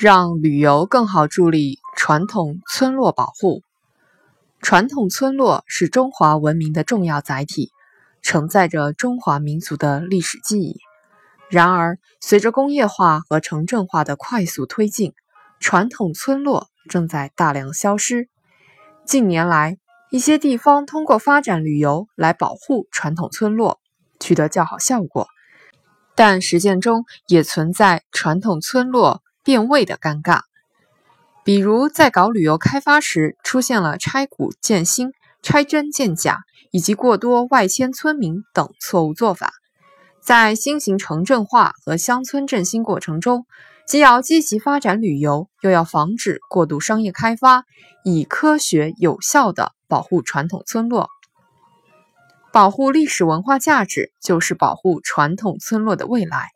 让旅游更好助力传统村落保护。传统村落是中华文明的重要载体，承载着中华民族的历史记忆。然而，随着工业化和城镇化的快速推进，传统村落正在大量消失。近年来，一些地方通过发展旅游来保护传统村落，取得较好效果，但实践中也存在传统村落变味的尴尬。比如，在搞旅游开发时，出现了拆古建新、拆真建假，以及过多外迁村民等错误做法。在新型城镇化和乡村振兴过程中，既要积极发展旅游，又要防止过度商业开发，以科学有效地保护传统村落。保护历史文化价值，就是保护传统村落的未来。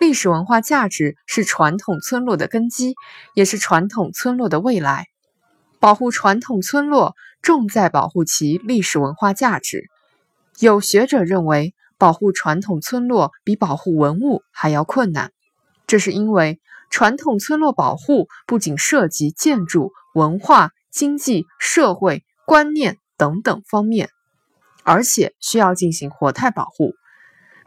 历史文化价值是传统村落的根基，也是传统村落的未来。保护传统村落，重在保护其历史文化价值。有学者认为，保护传统村落比保护文物还要困难。这是因为，传统村落保护不仅涉及建筑、文化、经济、社会观念等等方面，而且需要进行活态保护。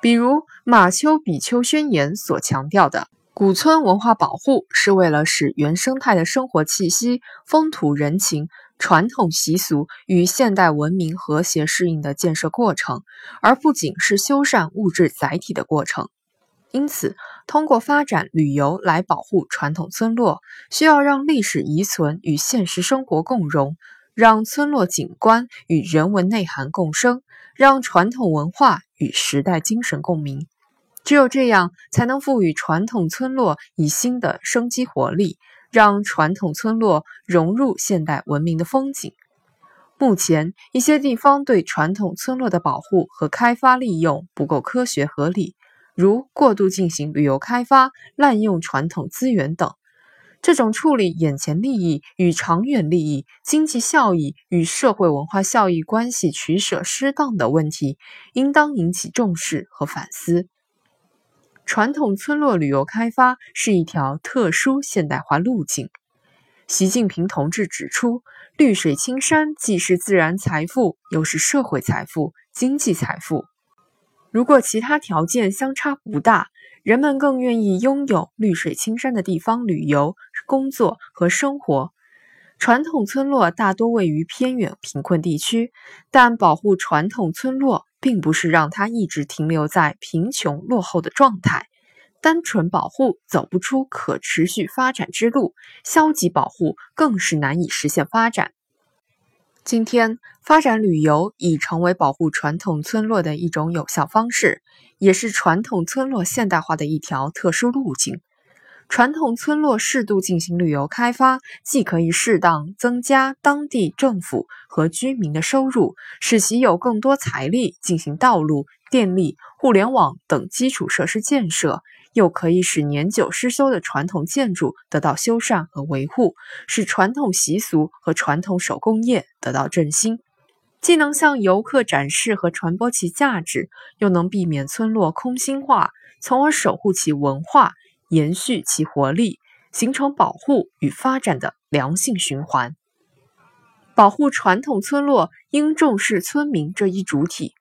比如马丘比丘宣言所强调的古村文化保护，是为了使原生态的生活气息、风土人情、传统习俗与现代文明和谐适应的建设过程，而不仅是修缮物质载体的过程。因此，通过发展旅游来保护传统村落，需要让历史遗存与现实生活共融。让村落景观与人文内涵共生，让传统文化与时代精神共鸣。只有这样，才能赋予传统村落以新的生机活力，让传统村落融入现代文明的风景。目前，一些地方对传统村落的保护和开发利用不够科学合理，如过度进行旅游开发、滥用传统资源等。这种处理眼前利益与长远利益、经济效益与社会文化效益关系取舍失当的问题，应当引起重视和反思。传统村落旅游开发是一条特殊现代化路径。习近平同志指出，绿水青山既是自然财富，又是社会财富、经济财富。如果其他条件相差不大，人们更愿意拥有绿水青山的地方旅游、工作和生活。传统村落大多位于偏远贫困地区，但保护传统村落并不是让它一直停留在贫穷落后的状态。单纯保护走不出可持续发展之路，消极保护更是难以实现发展。今天，发展旅游已成为保护传统村落的一种有效方式，也是传统村落现代化的一条特殊路径。传统村落适度进行旅游开发，既可以适当增加当地政府和居民的收入，使其有更多财力进行道路、电力、互联网等基础设施建设。又可以使年久失修的传统建筑得到修缮和维护，使传统习俗和传统手工业得到振兴，既能向游客展示和传播其价值，又能避免村落空心化，从而守护其文化，延续其活力，形成保护与发展的良性循环。保护传统村落应重视村民这一主体。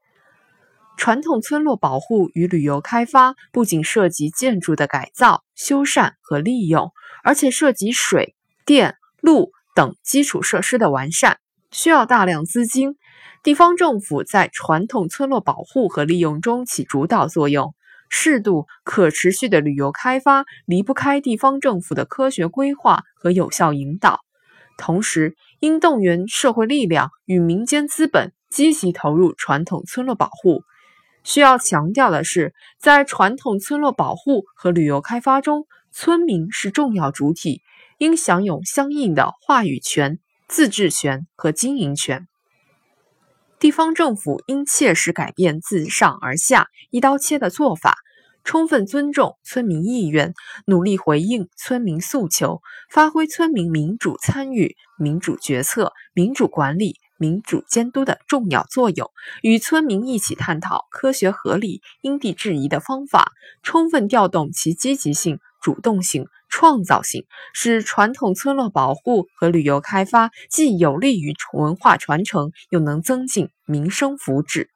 传统村落保护与旅游开发不仅涉及建筑的改造、修缮和利用，而且涉及水电路等基础设施的完善，需要大量资金。地方政府在传统村落保护和利用中起主导作用。适度可持续的旅游开发离不开地方政府的科学规划和有效引导，同时应动员社会力量与民间资本积极投入传统村落保护。需要强调的是，在传统村落保护和旅游开发中，村民是重要主体，应享有相应的话语权、自治权和经营权。地方政府应切实改变自上而下一刀切的做法，充分尊重村民意愿，努力回应村民诉求，发挥村民民主参与、民主决策、民主管理。民主监督的重要作用，与村民一起探讨科学合理、因地制宜的方法，充分调动其积极性、主动性、创。造性，使传统村落保护和旅游开发既有利于文化传承，又能增进民生福祉。